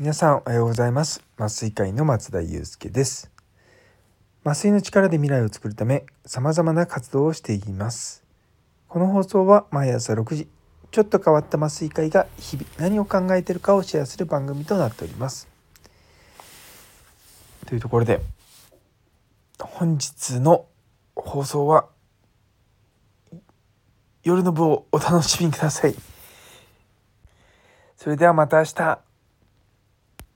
皆さんおはようございます麻酔会の松田祐介です麻酔の力で未来を作るため様々な活動をしていますこの放送は毎朝6時ちょっと変わった麻酔会が日々何を考えているかをシェアする番組となっておりますというところで本日の放送は夜の部をお楽しみください。それではまた明日。